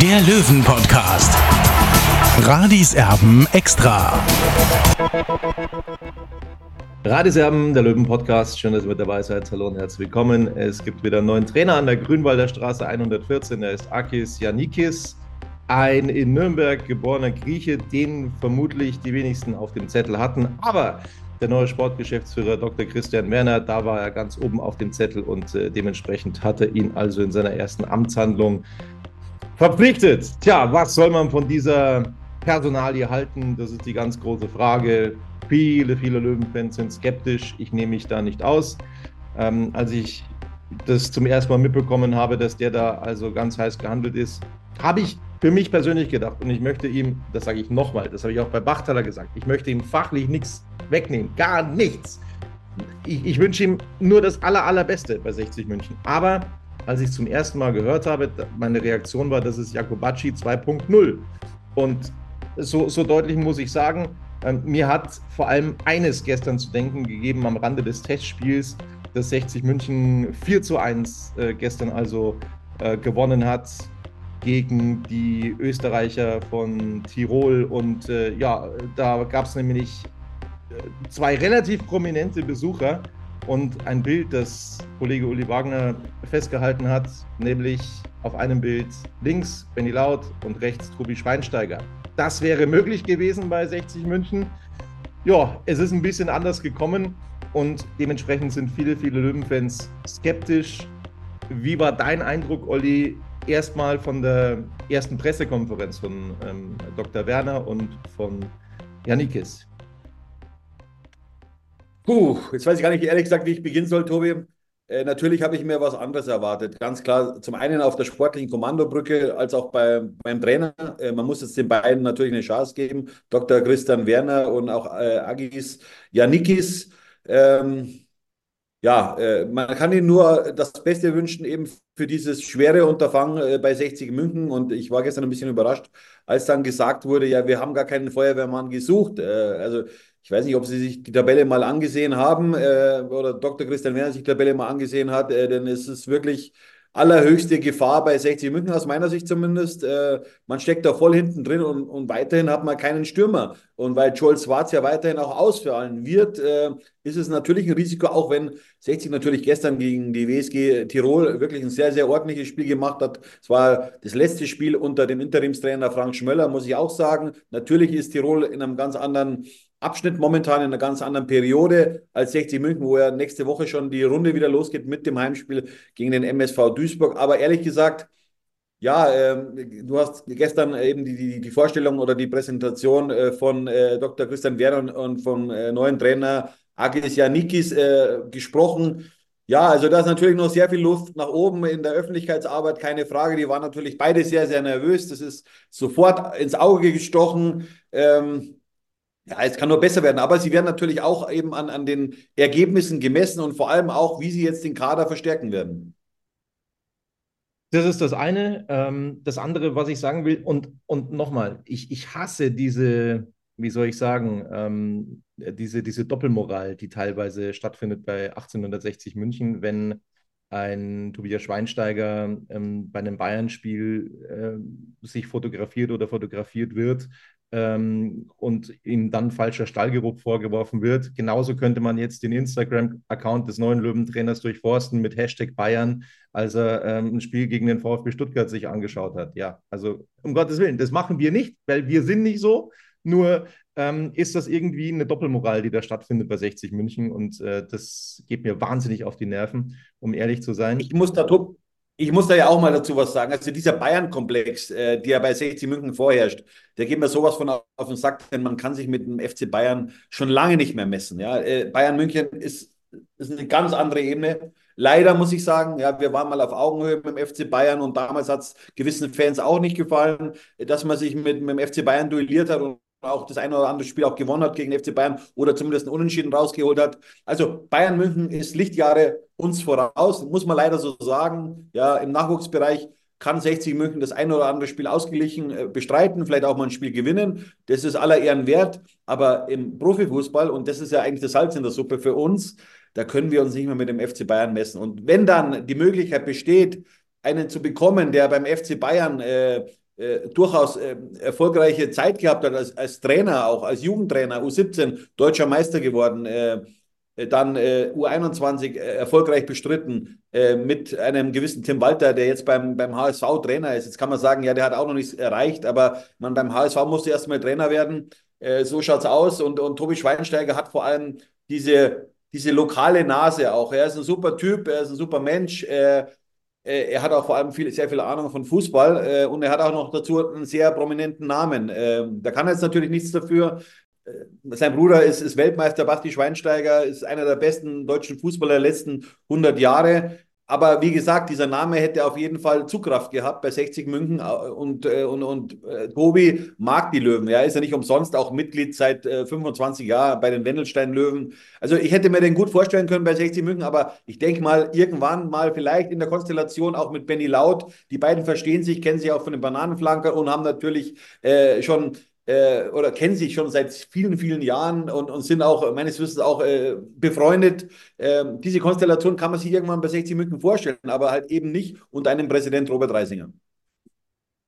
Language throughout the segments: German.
der Löwen-Podcast. Radis Erben extra. Radiserben, der Löwen-Podcast. Schön, dass ihr mit dabei seid. Hallo und herzlich willkommen. Es gibt wieder einen neuen Trainer an der Grünwalder Straße 114. Er ist Akis Janikis, ein in Nürnberg geborener Grieche, den vermutlich die wenigsten auf dem Zettel hatten. Aber der neue Sportgeschäftsführer Dr. Christian Werner, da war er ganz oben auf dem Zettel und äh, dementsprechend hat er ihn also in seiner ersten Amtshandlung verpflichtet. Tja, was soll man von dieser Personalie halten? Das ist die ganz große Frage. Viele, viele Löwenfans sind skeptisch. Ich nehme mich da nicht aus. Ähm, als ich das zum ersten Mal mitbekommen habe, dass der da also ganz heiß gehandelt ist, habe ich für mich persönlich gedacht und ich möchte ihm, das sage ich nochmal, das habe ich auch bei Bachtaler gesagt, ich möchte ihm fachlich nichts wegnehmen, gar nichts. Ich, ich wünsche ihm nur das aller, allerbeste bei 60 München. Aber als ich es zum ersten Mal gehört habe, meine Reaktion war, das ist Jakobacci 2.0. Und so, so deutlich muss ich sagen, ähm, mir hat vor allem eines gestern zu denken gegeben am Rande des Testspiels, dass 60 München 4 zu 1 äh, gestern also äh, gewonnen hat gegen die Österreicher von Tirol. Und äh, ja, da gab es nämlich zwei relativ prominente Besucher und ein Bild, das Kollege Uli Wagner festgehalten hat, nämlich auf einem Bild links Benny Laut und rechts Tobi Schweinsteiger. Das wäre möglich gewesen bei 60 München. Ja, es ist ein bisschen anders gekommen und dementsprechend sind viele, viele Löwenfans skeptisch. Wie war dein Eindruck, Olli, erstmal von der ersten Pressekonferenz von ähm, Dr. Werner und von Janikis? Puh, jetzt weiß ich gar nicht ehrlich gesagt, wie ich beginnen soll, Tobi. Äh, natürlich habe ich mir was anderes erwartet. Ganz klar, zum einen auf der sportlichen Kommandobrücke als auch bei, beim Trainer. Äh, man muss jetzt den beiden natürlich eine Chance geben. Dr. Christian Werner und auch äh, Agis Janikis. Ähm, ja, äh, man kann ihnen nur das Beste wünschen, eben für dieses schwere Unterfangen äh, bei 60 München. Und ich war gestern ein bisschen überrascht, als dann gesagt wurde, ja, wir haben gar keinen Feuerwehrmann gesucht. Äh, also ich weiß nicht, ob Sie sich die Tabelle mal angesehen haben äh, oder Dr. Christian Werner sich die Tabelle mal angesehen hat, äh, denn es ist wirklich allerhöchste Gefahr bei 60 München, aus meiner Sicht zumindest. Äh, man steckt da voll hinten drin und, und weiterhin hat man keinen Stürmer. Und weil Joel Schwarz ja weiterhin auch ausfallen wird, äh, ist es natürlich ein Risiko, auch wenn 60 natürlich gestern gegen die WSG Tirol wirklich ein sehr, sehr ordentliches Spiel gemacht hat. Es war das letzte Spiel unter dem Interimstrainer Frank Schmöller, muss ich auch sagen. Natürlich ist Tirol in einem ganz anderen Abschnitt momentan in einer ganz anderen Periode als 60 München, wo ja nächste Woche schon die Runde wieder losgeht mit dem Heimspiel gegen den MSV Duisburg. Aber ehrlich gesagt, ja, ähm, du hast gestern eben die, die, die Vorstellung oder die Präsentation äh, von äh, Dr. Christian Werner und, und vom äh, neuen Trainer Agis Janikis äh, gesprochen. Ja, also da ist natürlich noch sehr viel Luft nach oben in der Öffentlichkeitsarbeit, keine Frage. Die waren natürlich beide sehr, sehr nervös. Das ist sofort ins Auge gestochen. Ähm, ja, es kann nur besser werden, aber sie werden natürlich auch eben an, an den Ergebnissen gemessen und vor allem auch, wie sie jetzt den Kader verstärken werden. Das ist das eine. Ähm, das andere, was ich sagen will, und, und nochmal, ich, ich hasse diese, wie soll ich sagen, ähm, diese, diese Doppelmoral, die teilweise stattfindet bei 1860 München, wenn ein Tobias Schweinsteiger ähm, bei einem Bayern-Spiel äh, sich fotografiert oder fotografiert wird ähm, und ihm dann falscher Stallgeruch vorgeworfen wird. Genauso könnte man jetzt den Instagram-Account des neuen Löwentrainers durchforsten mit Hashtag Bayern, als er ähm, ein Spiel gegen den VfB Stuttgart sich angeschaut hat. Ja, also um Gottes Willen, das machen wir nicht, weil wir sind nicht so. Nur ähm, ist das irgendwie eine Doppelmoral, die da stattfindet bei 60 München und äh, das geht mir wahnsinnig auf die Nerven, um ehrlich zu sein. Ich muss da, ich muss da ja auch mal dazu was sagen. Also dieser Bayern-Komplex, äh, der bei 60 München vorherrscht, der geht mir sowas von auf den Sack, denn man kann sich mit dem FC Bayern schon lange nicht mehr messen. Ja? Äh, Bayern München ist, ist eine ganz andere Ebene. Leider muss ich sagen, ja, wir waren mal auf Augenhöhe mit dem FC Bayern und damals hat es gewissen Fans auch nicht gefallen, dass man sich mit, mit dem FC Bayern duelliert hat und auch das eine oder andere Spiel auch gewonnen hat gegen den FC Bayern oder zumindest einen Unentschieden rausgeholt hat. Also Bayern München ist Lichtjahre uns voraus, muss man leider so sagen. Ja, im Nachwuchsbereich kann 60 München das eine oder andere Spiel ausgeglichen äh, bestreiten, vielleicht auch mal ein Spiel gewinnen. Das ist aller Ehren wert. Aber im Profifußball, und das ist ja eigentlich das Salz in der Suppe für uns, da können wir uns nicht mehr mit dem FC Bayern messen. Und wenn dann die Möglichkeit besteht, einen zu bekommen, der beim FC Bayern äh, äh, durchaus äh, erfolgreiche Zeit gehabt hat als, als Trainer, auch als Jugendtrainer, U17 deutscher Meister geworden, äh, dann äh, U21 äh, erfolgreich bestritten äh, mit einem gewissen Tim Walter, der jetzt beim, beim HSV Trainer ist. Jetzt kann man sagen, ja, der hat auch noch nichts erreicht, aber man beim HSV musste erstmal Trainer werden. Äh, so schaut es aus. Und, und Tobi Schweinsteiger hat vor allem diese, diese lokale Nase auch. Er ist ein super Typ, er ist ein super Mensch. Äh, er hat auch vor allem viel, sehr viel Ahnung von Fußball und er hat auch noch dazu einen sehr prominenten Namen. Ähm, da kann er jetzt natürlich nichts dafür, äh, sein Bruder ist, ist Weltmeister, Basti Schweinsteiger, ist einer der besten deutschen Fußballer der letzten 100 Jahre. Aber wie gesagt, dieser Name hätte auf jeden Fall Zugkraft gehabt bei 60 München äh, und, äh, und, und äh, Tobi mag die Löwen. Er ist ja nicht umsonst auch Mitglied seit äh, 25 Jahren bei den Wendelstein-Löwen. Also ich hätte mir den gut vorstellen können bei 60 München, aber ich denke mal, irgendwann mal vielleicht in der Konstellation auch mit Benny Laut. Die beiden verstehen sich, kennen sich auch von den Bananenflankern und haben natürlich äh, schon äh, oder kennen sich schon seit vielen, vielen Jahren und, und sind auch meines Wissens auch äh, befreundet. Ähm, diese Konstellation kann man sich irgendwann bei 60 München vorstellen, aber halt eben nicht unter einem Präsident Robert Reisinger.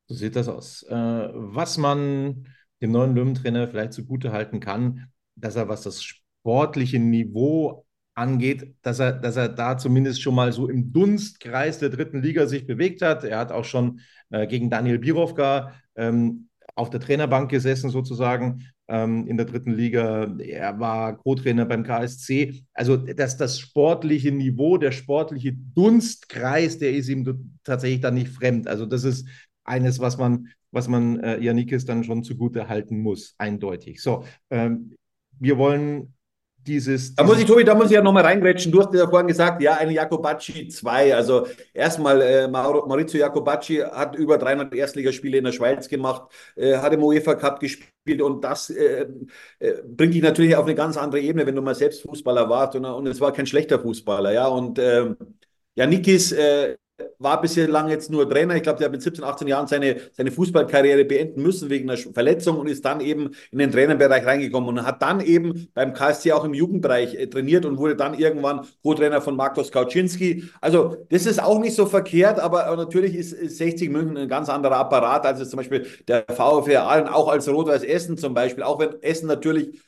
So sieht das aus. Äh, was man dem neuen Löwentrainer vielleicht zugute halten kann, dass er, was das sportliche Niveau angeht, dass er, dass er da zumindest schon mal so im Dunstkreis der dritten Liga sich bewegt hat. Er hat auch schon äh, gegen Daniel Birovka ähm, auf der Trainerbank gesessen, sozusagen ähm, in der dritten Liga. Er war Co-Trainer beim KSC. Also das, das sportliche Niveau, der sportliche Dunstkreis, der ist ihm tatsächlich dann nicht fremd. Also das ist eines, was man, was man äh, Janikis dann schon zugute halten muss, eindeutig. So, ähm, wir wollen dieses, Da muss ich, Tobi, da muss ich ja nochmal reingrätschen. Du hast ja vorhin gesagt, ja, ein Jakobacci 2. Also erstmal, äh, Maurizio Jakobacci hat über 300 Erstligaspiele in der Schweiz gemacht, äh, hat im UEFA Cup gespielt und das äh, äh, bringt dich natürlich auf eine ganz andere Ebene, wenn du mal selbst Fußballer warst und, und es war kein schlechter Fußballer, ja. Und ja, Nikis äh, war bislang jetzt nur Trainer. Ich glaube, der hat mit 17, 18 Jahren seine, seine Fußballkarriere beenden müssen wegen einer Verletzung und ist dann eben in den Trainerbereich reingekommen und hat dann eben beim KSC auch im Jugendbereich äh, trainiert und wurde dann irgendwann Co-Trainer von Markus Kauczynski. Also das ist auch nicht so verkehrt, aber natürlich ist, ist 60 München ein ganz anderer Apparat als zum Beispiel der VfR Aalen, auch als Rot-Weiß Essen zum Beispiel, auch wenn Essen natürlich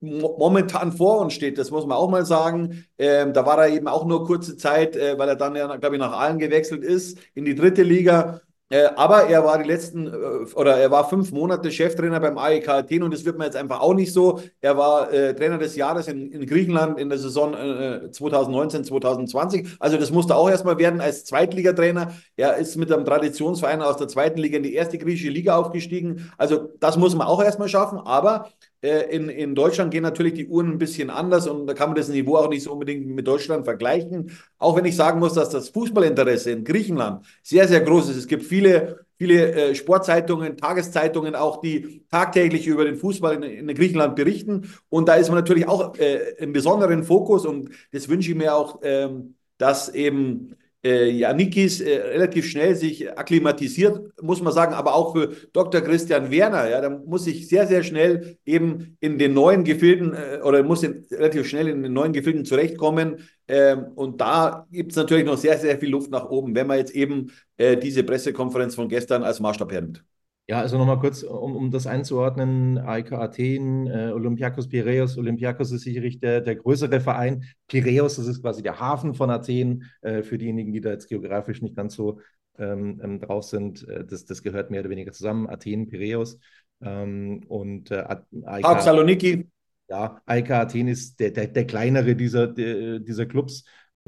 momentan vor uns steht, das muss man auch mal sagen. Ähm, da war er eben auch nur kurze Zeit, äh, weil er dann ja, glaube ich, nach Aalen gewechselt ist in die dritte Liga. Äh, aber er war die letzten, äh, oder er war fünf Monate Cheftrainer beim AEK Athen und das wird man jetzt einfach auch nicht so. Er war äh, Trainer des Jahres in, in, Griechenland in der Saison äh, 2019, 2020. Also das musste auch erstmal werden als Zweitligatrainer. Er ist mit einem Traditionsverein aus der zweiten Liga in die erste griechische Liga aufgestiegen. Also das muss man auch erstmal schaffen. Aber äh, in, in Deutschland gehen natürlich die Uhren ein bisschen anders und da kann man das Niveau auch nicht so unbedingt mit Deutschland vergleichen. Auch wenn ich sagen muss, dass das Fußballinteresse in Griechenland sehr, sehr groß ist. Es gibt viele, viele äh, Sportzeitungen, Tageszeitungen auch, die tagtäglich über den Fußball in, in Griechenland berichten. Und da ist man natürlich auch äh, im besonderen Fokus und das wünsche ich mir auch, ähm, dass eben äh, Janikis äh, relativ schnell sich akklimatisiert, muss man sagen, aber auch für Dr. Christian Werner, ja, da muss ich sehr, sehr schnell eben in den neuen Gefilden äh, oder muss in, relativ schnell in den neuen Gefilden zurechtkommen. Ähm, und da gibt es natürlich noch sehr, sehr viel Luft nach oben, wenn man jetzt eben äh, diese Pressekonferenz von gestern als Maßstab hernimmt. Ja, also nochmal kurz, um, um das einzuordnen, AEK Athen, äh, Olympiakos Piraeus. Olympiakos ist sicherlich der, der größere Verein. Piraeus, das ist quasi der Hafen von Athen, äh, für diejenigen, die da jetzt geografisch nicht ganz so ähm, ähm drauf sind. Äh, das, das gehört mehr oder weniger zusammen, Athen, Piraeus. Ähm, und äh, AEK, Saloniki. Ja, AEK Athen ist der, der, der kleinere dieser, der, dieser Clubs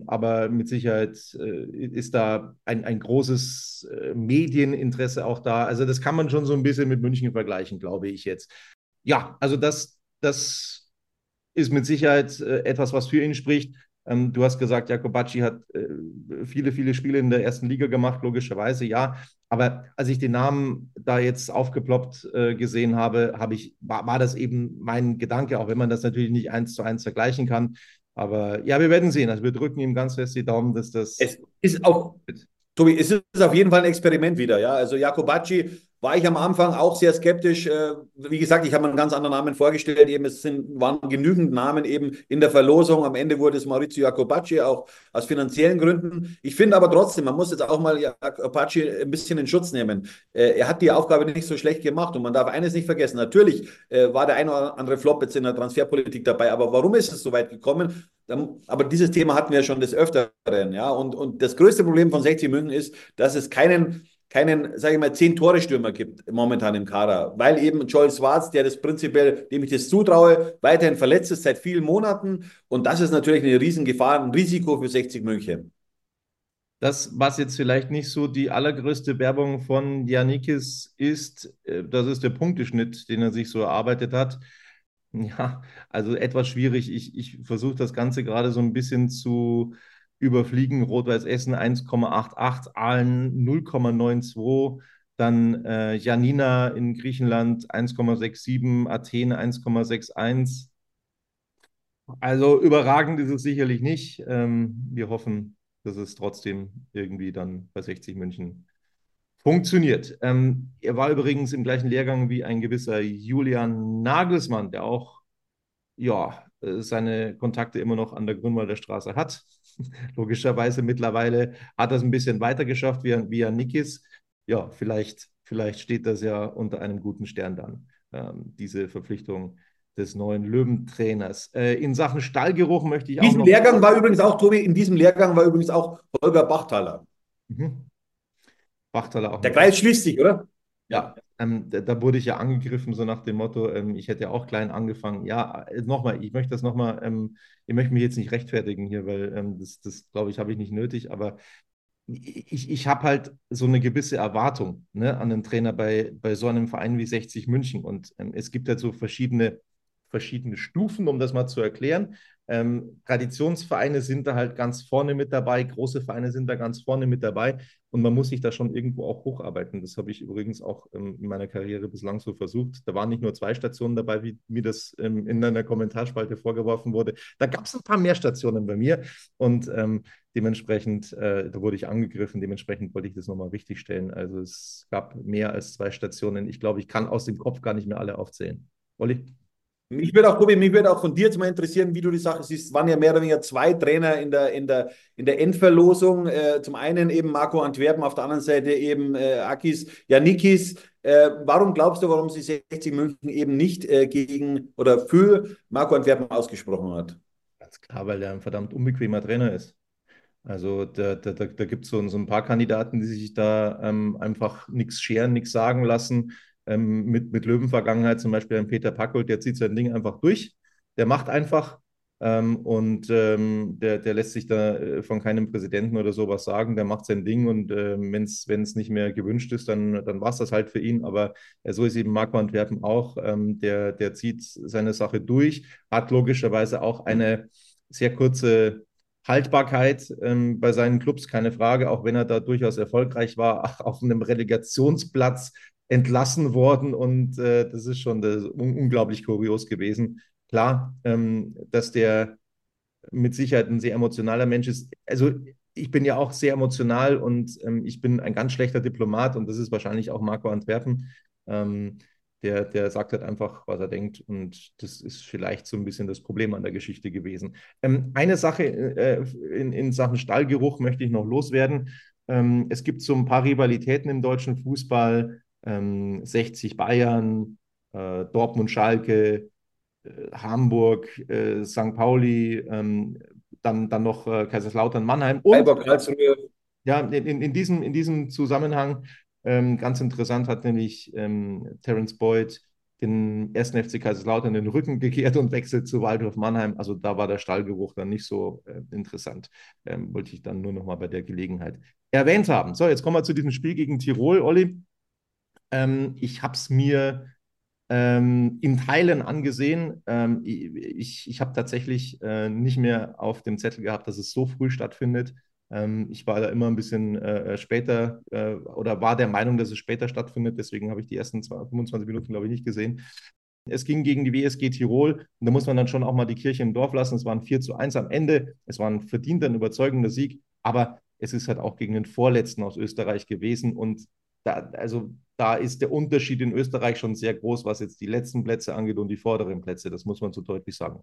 aber mit Sicherheit äh, ist da ein, ein großes äh, Medieninteresse auch da. Also das kann man schon so ein bisschen mit München vergleichen, glaube ich jetzt. Ja, also das, das ist mit Sicherheit äh, etwas, was für ihn spricht. Ähm, du hast gesagt, Jakobacci hat äh, viele, viele Spiele in der ersten Liga gemacht, logischerweise, ja. Aber als ich den Namen da jetzt aufgeploppt äh, gesehen habe, habe ich, war, war das eben mein Gedanke, auch wenn man das natürlich nicht eins zu eins vergleichen kann. Aber ja, wir werden sehen. Also wir drücken ihm ganz fest die Daumen, dass das. Es ist auch, Tobi, es ist auf jeden Fall ein Experiment wieder. Ja, also Jakobacci war ich am Anfang auch sehr skeptisch. Äh, wie gesagt, ich habe mir einen ganz anderen Namen vorgestellt. Eben, es sind, waren genügend Namen eben in der Verlosung. Am Ende wurde es Maurizio Jacobacci, auch aus finanziellen Gründen. Ich finde aber trotzdem, man muss jetzt auch mal Jacobacci ein bisschen in Schutz nehmen. Äh, er hat die Aufgabe nicht so schlecht gemacht und man darf eines nicht vergessen. Natürlich äh, war der ein oder andere Flop jetzt in der Transferpolitik dabei, aber warum ist es so weit gekommen? Aber dieses Thema hatten wir schon des Öfteren, ja. Und, und das größte Problem von 60 München ist, dass es keinen keinen, sage ich mal, zehn Tore-Stürmer gibt momentan im Kader, weil eben Joel Schwarz, der das prinzipiell, dem ich das zutraue, weiterhin verletzt ist seit vielen Monaten und das ist natürlich eine Riesengefahr, ein Risiko für 60 München. Das, was jetzt vielleicht nicht so die allergrößte Werbung von Janikis ist, äh, das ist der Punkteschnitt, den er sich so erarbeitet hat. Ja, also etwas schwierig. Ich, ich versuche das Ganze gerade so ein bisschen zu, überfliegen Rot-Weiß Essen 1,88, Aalen 0,92, dann äh, Janina in Griechenland 1,67, Athen 1,61. Also überragend ist es sicherlich nicht. Ähm, wir hoffen, dass es trotzdem irgendwie dann bei 60 München funktioniert. Ähm, er war übrigens im gleichen Lehrgang wie ein gewisser Julian Nagelsmann, der auch ja, äh, seine Kontakte immer noch an der Grünwalder Straße hat. Logischerweise mittlerweile hat es ein bisschen weiter geschafft wie, wie Nikis. Ja, vielleicht, vielleicht steht das ja unter einem guten Stern dann, ähm, diese Verpflichtung des neuen Löwentrainers. Äh, in Sachen Stallgeruch möchte ich in diesem auch. Lehrgang war übrigens auch, Tobi, in diesem Lehrgang war übrigens auch Holger Bachtaler. Mhm. Bachtaler auch. Der Kreis schließt sich, oder? Ja, ähm, da, da, wurde ich ja angegriffen, so nach dem Motto, ähm, ich hätte ja auch klein angefangen. Ja, äh, nochmal, ich möchte das nochmal, ähm, ich möchte mich jetzt nicht rechtfertigen hier, weil ähm, das, das glaube ich, habe ich nicht nötig, aber ich, ich habe halt so eine gewisse Erwartung ne, an den Trainer bei, bei so einem Verein wie 60 München. Und ähm, es gibt halt so verschiedene, verschiedene Stufen, um das mal zu erklären. Ähm, Traditionsvereine sind da halt ganz vorne mit dabei, große Vereine sind da ganz vorne mit dabei und man muss sich da schon irgendwo auch hocharbeiten. Das habe ich übrigens auch ähm, in meiner Karriere bislang so versucht. Da waren nicht nur zwei Stationen dabei, wie mir das ähm, in einer Kommentarspalte vorgeworfen wurde. Da gab es ein paar mehr Stationen bei mir und ähm, dementsprechend, äh, da wurde ich angegriffen, dementsprechend wollte ich das nochmal richtig stellen. Also es gab mehr als zwei Stationen. Ich glaube, ich kann aus dem Kopf gar nicht mehr alle aufzählen. Olli? Mich würde auch, Tobi, mich würde auch von dir jetzt mal interessieren, wie du die Sache siehst. Es waren ja mehr oder weniger zwei Trainer in der, in der, in der Endverlosung. Äh, zum einen eben Marco Antwerpen, auf der anderen Seite eben äh, Akis Janikis. Äh, warum glaubst du, warum sie 60 München eben nicht äh, gegen oder für Marco Antwerpen ausgesprochen hat? Ganz klar, weil er ein verdammt unbequemer Trainer ist. Also da, da, da, da gibt es so, so ein paar Kandidaten, die sich da ähm, einfach nichts scheren, nichts sagen lassen ähm, mit, mit Löwenvergangenheit, zum Beispiel ein Peter Packold, der zieht sein Ding einfach durch. Der macht einfach ähm, und ähm, der, der lässt sich da äh, von keinem Präsidenten oder sowas sagen. Der macht sein Ding und äh, wenn es nicht mehr gewünscht ist, dann, dann war es das halt für ihn. Aber äh, so ist eben Marco Antwerpen auch. Ähm, der, der zieht seine Sache durch, hat logischerweise auch eine sehr kurze Haltbarkeit ähm, bei seinen Clubs, keine Frage, auch wenn er da durchaus erfolgreich war, auf einem Relegationsplatz entlassen worden und äh, das ist schon das, un unglaublich kurios gewesen. Klar, ähm, dass der mit Sicherheit ein sehr emotionaler Mensch ist. Also ich bin ja auch sehr emotional und ähm, ich bin ein ganz schlechter Diplomat und das ist wahrscheinlich auch Marco Antwerpen. Ähm, der, der sagt halt einfach, was er denkt und das ist vielleicht so ein bisschen das Problem an der Geschichte gewesen. Ähm, eine Sache äh, in, in Sachen Stallgeruch möchte ich noch loswerden. Ähm, es gibt so ein paar Rivalitäten im deutschen Fußball ähm, 60 Bayern, äh, Dortmund Schalke, äh, Hamburg, äh, St. Pauli, ähm, dann, dann noch äh, Kaiserslautern Mannheim. Und, ja, in, in, diesem, in diesem Zusammenhang ähm, ganz interessant hat nämlich ähm, Terence Boyd den ersten FC Kaiserslautern den Rücken gekehrt und wechselt zu Waldorf Mannheim. Also da war der Stallgeruch dann nicht so äh, interessant. Ähm, wollte ich dann nur noch mal bei der Gelegenheit erwähnt haben. So, jetzt kommen wir zu diesem Spiel gegen Tirol, Olli. Ähm, ich habe es mir ähm, in Teilen angesehen. Ähm, ich ich habe tatsächlich äh, nicht mehr auf dem Zettel gehabt, dass es so früh stattfindet. Ähm, ich war da immer ein bisschen äh, später äh, oder war der Meinung, dass es später stattfindet. Deswegen habe ich die ersten 25 Minuten, glaube ich, nicht gesehen. Es ging gegen die WSG Tirol und da muss man dann schon auch mal die Kirche im Dorf lassen. Es waren 4 zu 1 am Ende. Es war ein verdienter, ein überzeugender Sieg, aber es ist halt auch gegen den Vorletzten aus Österreich gewesen und da, also da ist der Unterschied in Österreich schon sehr groß, was jetzt die letzten Plätze angeht und die vorderen Plätze. Das muss man so deutlich sagen.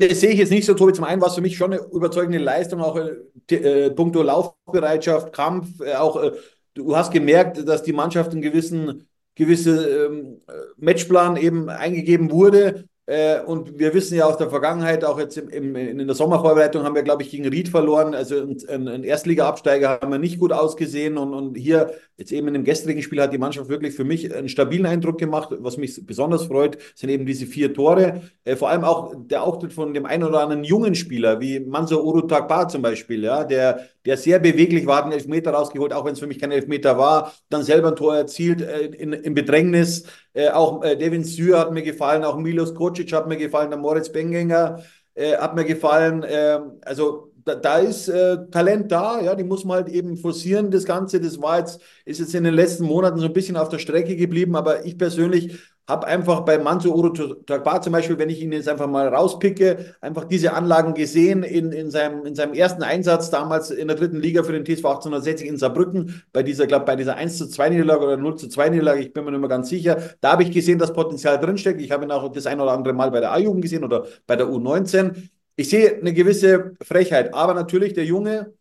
Das sehe ich jetzt nicht so, Tobi. Zum einen war es für mich schon eine überzeugende Leistung, auch äh, äh puncto Laufbereitschaft, Kampf. Äh, auch äh, du hast gemerkt, dass die Mannschaft einen gewissen gewisse ähm, Matchplan eben eingegeben wurde. Äh, und wir wissen ja aus der Vergangenheit, auch jetzt im, im, in der Sommervorbereitung haben wir, glaube ich, gegen Ried verloren. Also ein, ein Erstliga-Absteiger haben wir nicht gut ausgesehen. Und, und hier, jetzt eben in dem gestrigen Spiel, hat die Mannschaft wirklich für mich einen stabilen Eindruck gemacht. Was mich besonders freut, sind eben diese vier Tore. Äh, vor allem auch der Auftritt von dem einen oder anderen jungen Spieler, wie Manso Urutakba zum Beispiel, ja, der, der sehr beweglich war, einen Elfmeter rausgeholt, auch wenn es für mich kein Elfmeter war, dann selber ein Tor erzielt äh, in, in Bedrängnis. Äh, auch äh, Devin Syr hat mir gefallen, auch Milos Kocic hat mir gefallen, der Moritz Bengänger äh, hat mir gefallen. Ähm, also da, da ist äh, Talent da, ja, die muss man halt eben forcieren, das Ganze. Das war jetzt, ist jetzt in den letzten Monaten so ein bisschen auf der Strecke geblieben, aber ich persönlich habe einfach bei Manso Uro Tagbar zum Beispiel, wenn ich ihn jetzt einfach mal rauspicke, einfach diese Anlagen gesehen in, in, seinem, in seinem ersten Einsatz damals in der dritten Liga für den TSV 1860 in Saarbrücken, bei dieser, glaube bei dieser 1 zu 2 Niederlage oder 0 zu 2 Niederlage, ich bin mir nicht mehr ganz sicher. Da habe ich gesehen, dass Potenzial drinsteckt. Ich habe ihn auch das ein oder andere Mal bei der A-Jugend gesehen oder bei der U19. Ich sehe eine gewisse Frechheit, aber natürlich der Junge,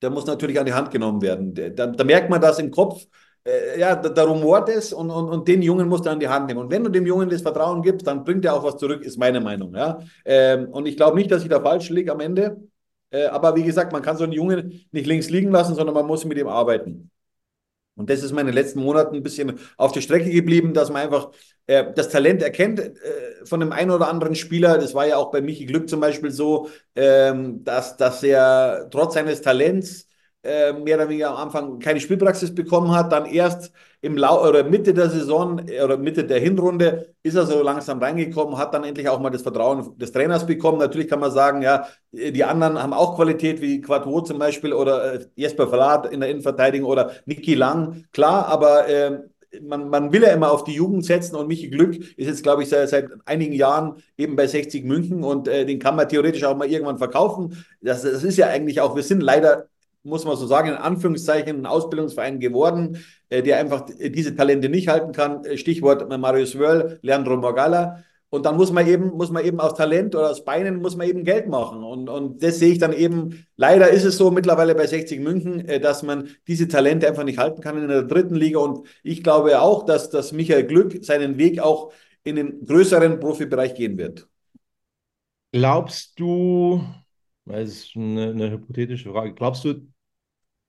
der muss natürlich an die Hand genommen werden. Da, da merkt man das im Kopf äh, ja, da, da rumort es und, und, und den Jungen musst du an die Hand nehmen. Und wenn du dem Jungen das Vertrauen gibst, dann bringt er auch was zurück, ist meine Meinung. Ja? Ähm, und ich glaube nicht, dass ich da falsch liege am Ende. Äh, aber wie gesagt, man kann so einen Jungen nicht links liegen lassen, sondern man muss mit ihm arbeiten. Und das ist mir in den letzten Monaten ein bisschen auf der Strecke geblieben, dass man einfach äh, das Talent erkennt äh, von dem einen oder anderen Spieler. Das war ja auch bei Michi Glück zum Beispiel so, ähm, dass, dass er trotz seines Talents äh, mehr oder weniger am Anfang keine Spielpraxis bekommen hat, dann erst im Lau oder Mitte der Saison oder Mitte der Hinrunde ist er so langsam reingekommen, hat dann endlich auch mal das Vertrauen des Trainers bekommen. Natürlich kann man sagen, ja, die anderen haben auch Qualität wie Quattro zum Beispiel oder äh, Jesper Verlat in der Innenverteidigung oder Niki Lang, klar, aber äh, man, man will ja immer auf die Jugend setzen und Michi Glück ist jetzt, glaube ich, seit, seit einigen Jahren eben bei 60 München und äh, den kann man theoretisch auch mal irgendwann verkaufen. Das, das ist ja eigentlich auch, wir sind leider muss man so sagen, in Anführungszeichen ein Ausbildungsverein geworden, äh, der einfach diese Talente nicht halten kann. Äh, Stichwort Marius Wörl, Leandro Morgalla. Und dann muss man eben, muss man eben aus Talent oder aus Beinen muss man eben Geld machen. Und, und das sehe ich dann eben, leider ist es so mittlerweile bei 60 München, äh, dass man diese Talente einfach nicht halten kann in der dritten Liga. Und ich glaube auch, dass, dass Michael Glück seinen Weg auch in den größeren Profibereich gehen wird. Glaubst du, das ist eine, eine hypothetische Frage, glaubst du,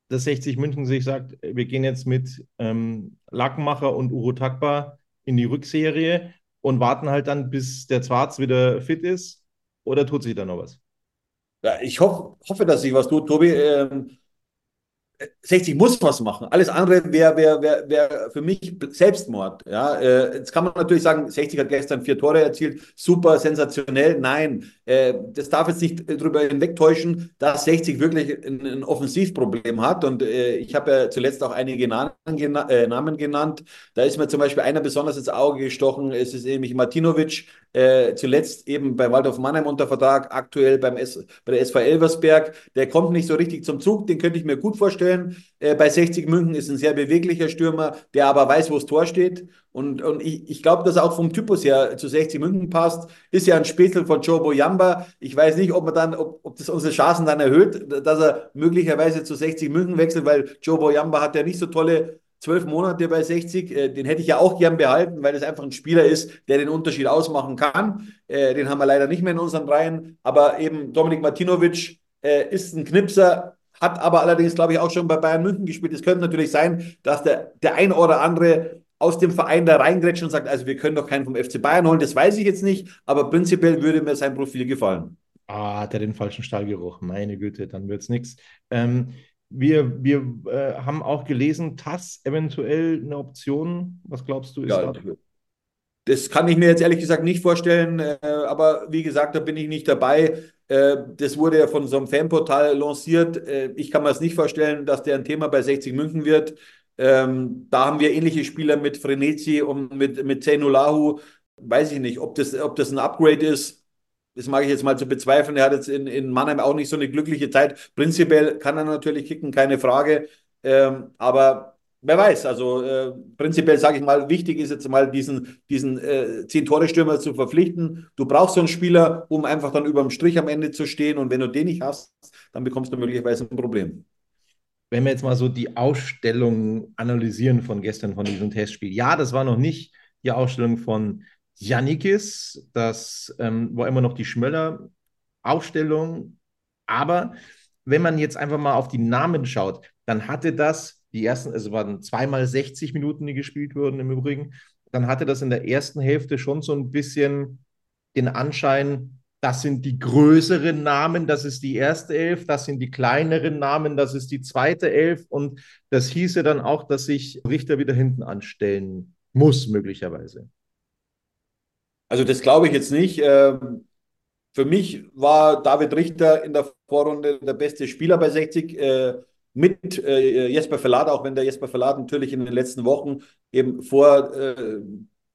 dass 60 München sich sagt, wir gehen jetzt mit ähm, Lackenmacher und Uro Takba in die Rückserie und warten halt dann, bis der Zwarz wieder fit ist? Oder tut sich da noch was? Ja, ich hoff, hoffe, dass sich was tut, Tobi. Ähm, 60 muss was machen. Alles andere wäre wär, wär, wär für mich Selbstmord. Ja, äh, jetzt kann man natürlich sagen, 60 hat gestern vier Tore erzielt, super, sensationell. Nein, äh, das darf jetzt nicht darüber hinwegtäuschen, dass 60 wirklich ein, ein Offensivproblem hat. Und äh, ich habe ja zuletzt auch einige Namen, gena äh, Namen, genannt. Da ist mir zum Beispiel einer besonders ins Auge gestochen. Es ist nämlich Martinovic, äh, zuletzt eben bei Waldorf Mannheim unter Vertrag, aktuell beim S bei der SV Elversberg. Der kommt nicht so richtig zum Zug, den könnte ich mir gut vorstellen. Äh, bei 60 München ist ein sehr beweglicher Stürmer, der aber weiß, wo das Tor steht. Und, und ich, ich glaube, dass er auch vom Typus her zu 60 München passt. Ist ja ein Spätzle von Joe Boyamba. Ich weiß nicht, ob man dann, ob, ob das unsere Chancen dann erhöht, dass er möglicherweise zu 60 München wechselt, weil Joe Boyamba hat ja nicht so tolle zwölf Monate bei 60, äh, den hätte ich ja auch gern behalten, weil es einfach ein Spieler ist, der den Unterschied ausmachen kann. Äh, den haben wir leider nicht mehr in unseren Reihen. Aber eben Dominik Martinovic äh, ist ein Knipser, hat aber allerdings, glaube ich, auch schon bei Bayern München gespielt. Es könnte natürlich sein, dass der, der ein oder andere aus dem Verein da reingrätscht und sagt, also wir können doch keinen vom FC Bayern holen. Das weiß ich jetzt nicht, aber prinzipiell würde mir sein Profil gefallen. Ah, hat er den falschen Stallgeruch. Meine Güte, dann wird es nichts. Ähm, wir, wir äh, haben auch gelesen, TAS eventuell eine Option. Was glaubst du? Ist ja, da? Das kann ich mir jetzt ehrlich gesagt nicht vorstellen, äh, aber wie gesagt, da bin ich nicht dabei. Äh, das wurde ja von so einem Fanportal lanciert. Äh, ich kann mir das nicht vorstellen, dass der ein Thema bei 60 München wird. Ähm, da haben wir ähnliche Spieler mit Frenetzi und mit, mit Zeynulahu. Weiß ich nicht, ob das, ob das ein Upgrade ist das mag ich jetzt mal zu bezweifeln. Er hat jetzt in, in Mannheim auch nicht so eine glückliche Zeit. Prinzipiell kann er natürlich kicken, keine Frage. Ähm, aber wer weiß, also äh, prinzipiell sage ich mal, wichtig ist jetzt mal diesen, diesen äh, Zehn-Tore-Stürmer zu verpflichten. Du brauchst so einen Spieler, um einfach dann über dem Strich am Ende zu stehen. Und wenn du den nicht hast, dann bekommst du möglicherweise ein Problem. Wenn wir jetzt mal so die Ausstellung analysieren von gestern, von diesem Testspiel. Ja, das war noch nicht die Ausstellung von Janikis, das ähm, war immer noch die Schmöller-Aufstellung. Aber wenn man jetzt einfach mal auf die Namen schaut, dann hatte das, die ersten, also waren zweimal 60 Minuten, die gespielt wurden im Übrigen, dann hatte das in der ersten Hälfte schon so ein bisschen den Anschein, das sind die größeren Namen, das ist die erste Elf, das sind die kleineren Namen, das ist die zweite Elf. Und das hieße dann auch, dass sich Richter wieder hinten anstellen muss, möglicherweise. Also das glaube ich jetzt nicht. Ähm, für mich war David Richter in der Vorrunde der beste Spieler bei 60 äh, mit äh, Jesper Verlat, auch wenn der Jesper Verlat natürlich in den letzten Wochen eben vor äh,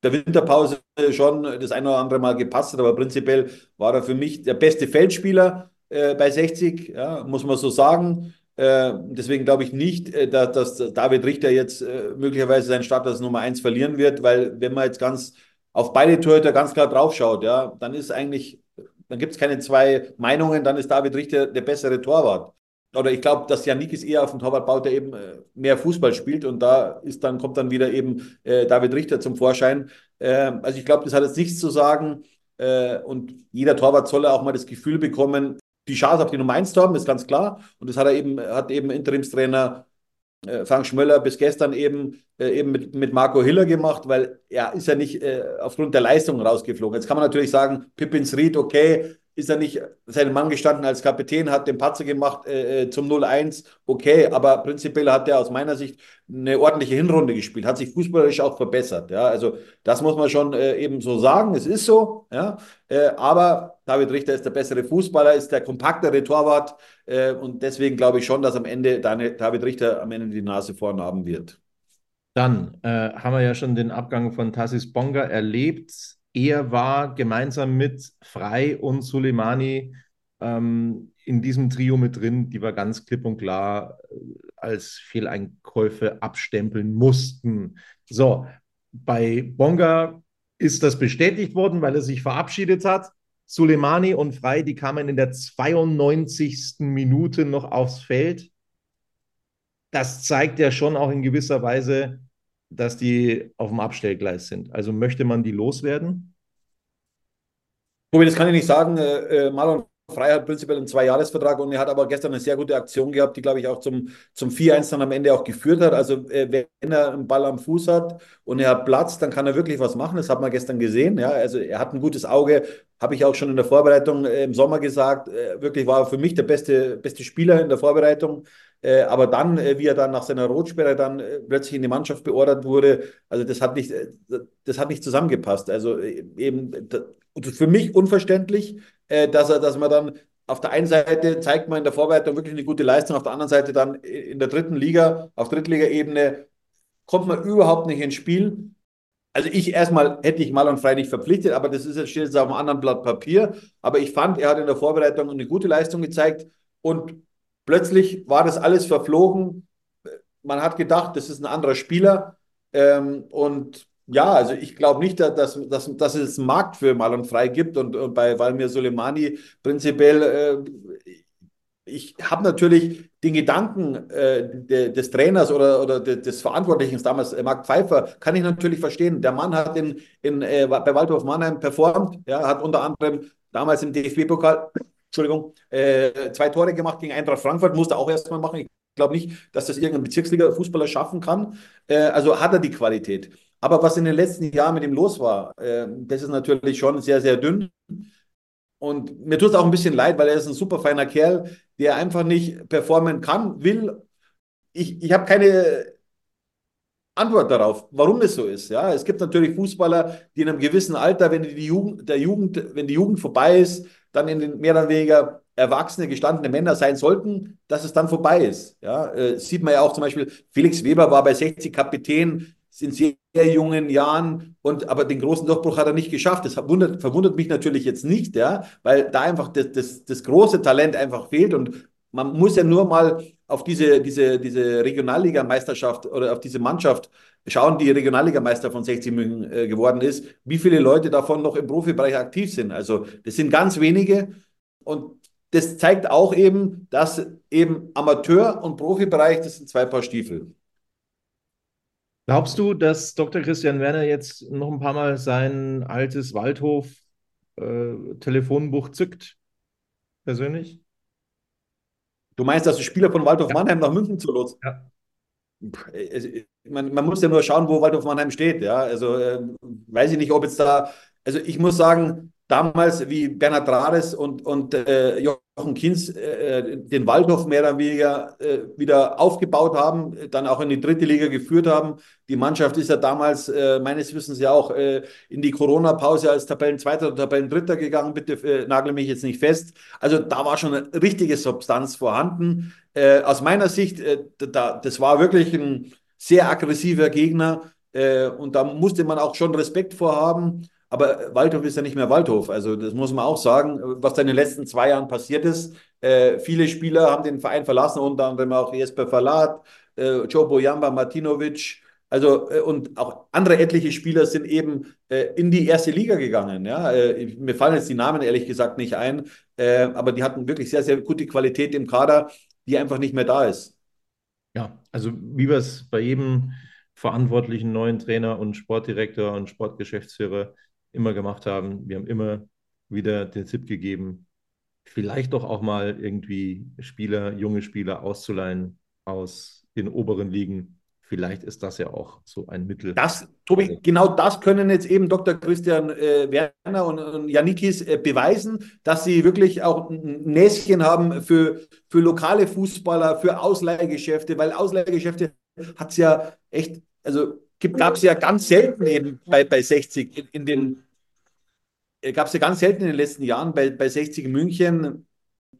der Winterpause schon das eine oder andere Mal gepasst hat, aber prinzipiell war er für mich der beste Feldspieler bei 60, ja, muss man so sagen. deswegen glaube ich nicht, dass, David Richter jetzt möglicherweise seinen Status Nummer 1 verlieren wird, weil wenn man jetzt ganz auf beide Torhüter ganz klar draufschaut, ja, dann ist eigentlich, dann gibt es keine zwei Meinungen, dann ist David Richter der bessere Torwart. Oder ich glaube, dass Janikis eher auf den Torwart baut, der eben äh, mehr Fußball spielt und da ist dann, kommt dann wieder eben äh, David Richter zum Vorschein. Äh, also ich glaube, das hat jetzt nichts zu sagen. Äh, und jeder Torwart soll auch mal das Gefühl bekommen, die Chance auf die Nummer 1 zu haben, ist ganz klar. Und das hat er eben, hat eben Interimstrainer äh, Frank Schmöller bis gestern eben, äh, eben mit, mit Marco Hiller gemacht, weil er ist ja nicht äh, aufgrund der Leistung rausgeflogen. Jetzt kann man natürlich sagen, Pippins Ried, okay, ist er nicht seinen Mann gestanden als Kapitän, hat den Patzer gemacht äh, äh zum 0-1, okay, aber prinzipiell hat er aus meiner Sicht eine ordentliche Hinrunde gespielt, hat sich fußballerisch auch verbessert, ja, also das muss man schon äh, eben so sagen, es ist so, ja, äh, aber David Richter ist der bessere Fußballer, ist der kompaktere Torwart äh, und deswegen glaube ich schon, dass am Ende David Richter am Ende die Nase vorn haben wird. Dann äh, haben wir ja schon den Abgang von Tassis Bonga erlebt er war gemeinsam mit Frei und Soleimani ähm, in diesem Trio mit drin, die wir ganz klipp und klar äh, als Fehleinkäufe abstempeln mussten. So, bei Bonga ist das bestätigt worden, weil er sich verabschiedet hat. Soleimani und Frei, die kamen in der 92. Minute noch aufs Feld. Das zeigt ja schon auch in gewisser Weise, dass die auf dem Abstellgleis sind. Also möchte man die loswerden? Das kann ich nicht sagen. Äh, äh Marlon Frey hat prinzipiell einen Zweijahresvertrag und er hat aber gestern eine sehr gute Aktion gehabt, die, glaube ich, auch zum, zum 4-1 dann am Ende auch geführt hat. Also, äh, wenn er einen Ball am Fuß hat und er hat Platz, dann kann er wirklich was machen. Das hat man gestern gesehen. Ja, also, er hat ein gutes Auge, habe ich auch schon in der Vorbereitung im Sommer gesagt. Wirklich war er für mich der beste, beste Spieler in der Vorbereitung. Äh, aber dann, äh, wie er dann nach seiner Rotsperre dann äh, plötzlich in die Mannschaft beordert wurde, also das hat nicht, äh, das hat nicht zusammengepasst. Also äh, eben für mich unverständlich, äh, dass er, dass man dann auf der einen Seite zeigt man in der Vorbereitung wirklich eine gute Leistung, auf der anderen Seite dann in der dritten Liga, auf Drittligaebene kommt man überhaupt nicht ins Spiel. Also ich erstmal hätte ich mal und frei nicht verpflichtet, aber das ist jetzt steht jetzt auf einem anderen Blatt Papier. Aber ich fand, er hat in der Vorbereitung eine gute Leistung gezeigt und plötzlich war das alles verflogen. Man hat gedacht, das ist ein anderer Spieler. Ähm, und ja, also ich glaube nicht, dass, dass, dass es einen Markt für Marlon Frei gibt und, und bei Valmir Soleimani prinzipiell, äh, ich habe natürlich den Gedanken äh, de, des Trainers oder, oder de, des Verantwortlichen, damals äh, Marc Pfeiffer, kann ich natürlich verstehen. Der Mann hat in, in, äh, bei Waldorf Mannheim performt, ja, hat unter anderem damals im DFB-Pokal, Entschuldigung, äh, zwei Tore gemacht gegen Eintracht Frankfurt, musste auch erstmal machen. Ich glaube nicht, dass das irgendein Bezirksliga-Fußballer schaffen kann. Äh, also hat er die Qualität. Aber was in den letzten Jahren mit ihm los war, äh, das ist natürlich schon sehr, sehr dünn. Und mir tut es auch ein bisschen leid, weil er ist ein super feiner Kerl, der einfach nicht performen kann, will. Ich, ich habe keine Antwort darauf, warum es so ist. Ja, es gibt natürlich Fußballer, die in einem gewissen Alter, wenn die Jugend, der Jugend, wenn die Jugend vorbei ist, dann in den mehr oder weniger erwachsene, gestandene Männer sein sollten, dass es dann vorbei ist. Ja, äh, sieht man ja auch zum Beispiel, Felix Weber war bei 60 Kapitän, in sehr jungen Jahren und aber den großen Durchbruch hat er nicht geschafft. Das verwundert, verwundert mich natürlich jetzt nicht, ja, weil da einfach das, das, das große Talent einfach fehlt und man muss ja nur mal auf diese, diese, diese Regionalligameisterschaft oder auf diese Mannschaft schauen, die Regionalligameister von 60 München äh, geworden ist, wie viele Leute davon noch im Profibereich aktiv sind. Also das sind ganz wenige und das zeigt auch eben, dass eben Amateur- und Profibereich, das sind zwei Paar Stiefel. Glaubst du, dass Dr. Christian Werner jetzt noch ein paar Mal sein altes Waldhof-Telefonbuch äh, zückt? Persönlich? Du meinst, dass du Spieler von Waldhof ja. Mannheim nach München zu lotsen? Ja. Man, man, muss ja nur schauen, wo Waldhof Mannheim steht. Ja? Also äh, weiß ich nicht, ob jetzt da. Also ich muss sagen, damals, wie Bernhard Rares und, und äh, Jochen Kinz äh, den Waldhof mehr oder weniger äh, wieder aufgebaut haben, dann auch in die dritte Liga geführt haben. Die Mannschaft ist ja damals äh, meines Wissens ja auch äh, in die Corona-Pause als Tabellenzweiter oder Tabellendritter gegangen. Bitte äh, nagel mich jetzt nicht fest. Also da war schon eine richtige Substanz vorhanden. aus meiner Sicht, da, das war wirklich ein sehr aggressiver Gegner. und da musste man auch schon Respekt vorhaben. Aber Waldhof ist ja nicht mehr Waldhof. Also das muss man auch sagen, was da in den letzten zwei Jahren passiert ist. Äh, viele Spieler haben den Verein verlassen, unter anderem auch Jesper Verlat, äh, Joe Bojamba, Martinovic. Also äh, und auch andere etliche Spieler sind eben äh, in die erste Liga gegangen. Ja? Äh, mir fallen jetzt die Namen ehrlich gesagt nicht ein, äh, aber die hatten wirklich sehr, sehr gute Qualität im Kader, die einfach nicht mehr da ist. Ja, also wie wir es bei jedem verantwortlichen neuen Trainer und Sportdirektor und Sportgeschäftsführer immer gemacht haben. Wir haben immer wieder den Tipp gegeben, vielleicht doch auch mal irgendwie Spieler, junge Spieler auszuleihen aus den oberen Ligen. Vielleicht ist das ja auch so ein Mittel. Das, Tobi, genau das können jetzt eben Dr. Christian äh, Werner und, und Janikis äh, beweisen, dass sie wirklich auch ein Näschen haben für, für lokale Fußballer, für Ausleihgeschäfte, weil Ausleihgeschäfte hat es ja echt, also gab es ja ganz selten eben bei, bei 60 in, in den äh, gab es ja ganz selten in den letzten Jahren bei, bei 60 München.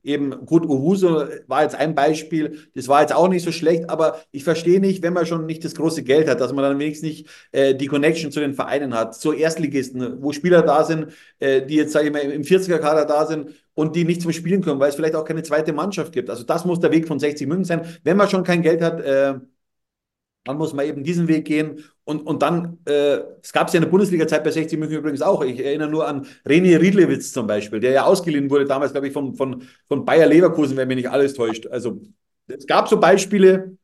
Eben, gut, Uhuso war jetzt ein Beispiel, das war jetzt auch nicht so schlecht, aber ich verstehe nicht, wenn man schon nicht das große Geld hat, dass man dann wenigstens nicht äh, die Connection zu den Vereinen hat, zu Erstligisten, wo Spieler da sind, äh, die jetzt, sage ich mal, im 40er-Kader da sind und die nicht zum Spielen kommen, weil es vielleicht auch keine zweite Mannschaft gibt. Also das muss der Weg von 60 München sein. Wenn man schon kein Geld hat, äh, dann muss man eben diesen Weg gehen. Und, und dann, äh, es gab es ja in der Bundesliga-Zeit bei 60 München übrigens auch. Ich erinnere nur an René Riedlewitz zum Beispiel, der ja ausgeliehen wurde, damals, glaube ich, von, von, von Bayer Leverkusen, wenn mich nicht alles täuscht. Also es gab so Beispiele.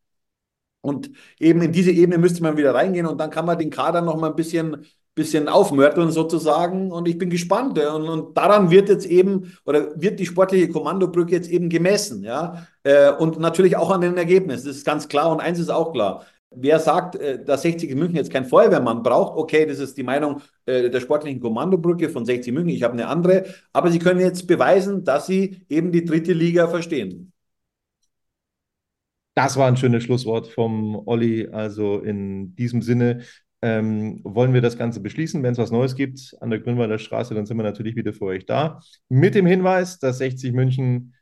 Und eben in diese Ebene müsste man wieder reingehen und dann kann man den Kader noch mal ein bisschen, bisschen aufmörteln sozusagen. Und ich bin gespannt. Und, und daran wird jetzt eben, oder wird die sportliche Kommandobrücke jetzt eben gemessen. Ja? Äh, und natürlich auch an den Ergebnissen. Das ist ganz klar. Und eins ist auch klar Wer sagt, äh, dass 60 München jetzt kein Feuerwehrmann braucht, okay, das ist die Meinung äh, der sportlichen Kommandobrücke von 60 München. Ich habe eine andere. Aber sie können jetzt beweisen, dass sie eben die dritte Liga verstehen. Das war ein schönes Schlusswort vom Olli. Also in diesem Sinne ähm, wollen wir das Ganze beschließen. Wenn es was Neues gibt an der Grünwalder Straße, dann sind wir natürlich wieder für euch da. Mit dem Hinweis, dass 60 München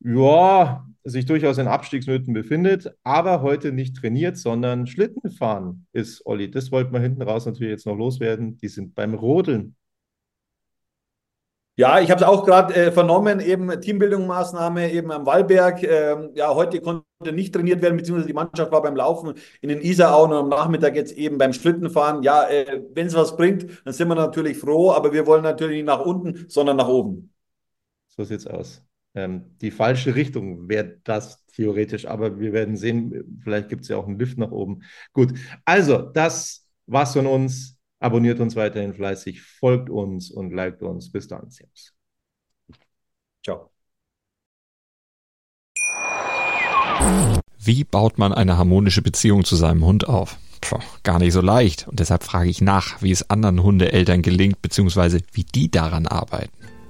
ja, sich durchaus in Abstiegsnöten befindet, aber heute nicht trainiert, sondern Schlitten fahren ist Olli. Das wollten wir hinten raus natürlich jetzt noch loswerden. Die sind beim Rodeln. Ja, ich habe es auch gerade äh, vernommen, eben Teambildungsmaßnahme eben am Wallberg. Ähm, ja, heute konnte nicht trainiert werden, beziehungsweise die Mannschaft war beim Laufen in den Isarauen und am Nachmittag jetzt eben beim Schlittenfahren. Ja, äh, wenn es was bringt, dann sind wir natürlich froh, aber wir wollen natürlich nicht nach unten, sondern nach oben. So sieht's aus. Ähm, die falsche Richtung wäre das theoretisch, aber wir werden sehen, vielleicht gibt es ja auch einen Lift nach oben. Gut, also das war's von uns. Abonniert uns weiterhin fleißig, folgt uns und liked uns. Bis dann. Servus. Ciao. Wie baut man eine harmonische Beziehung zu seinem Hund auf? Puh, gar nicht so leicht. Und deshalb frage ich nach, wie es anderen Hundeeltern gelingt, beziehungsweise wie die daran arbeiten.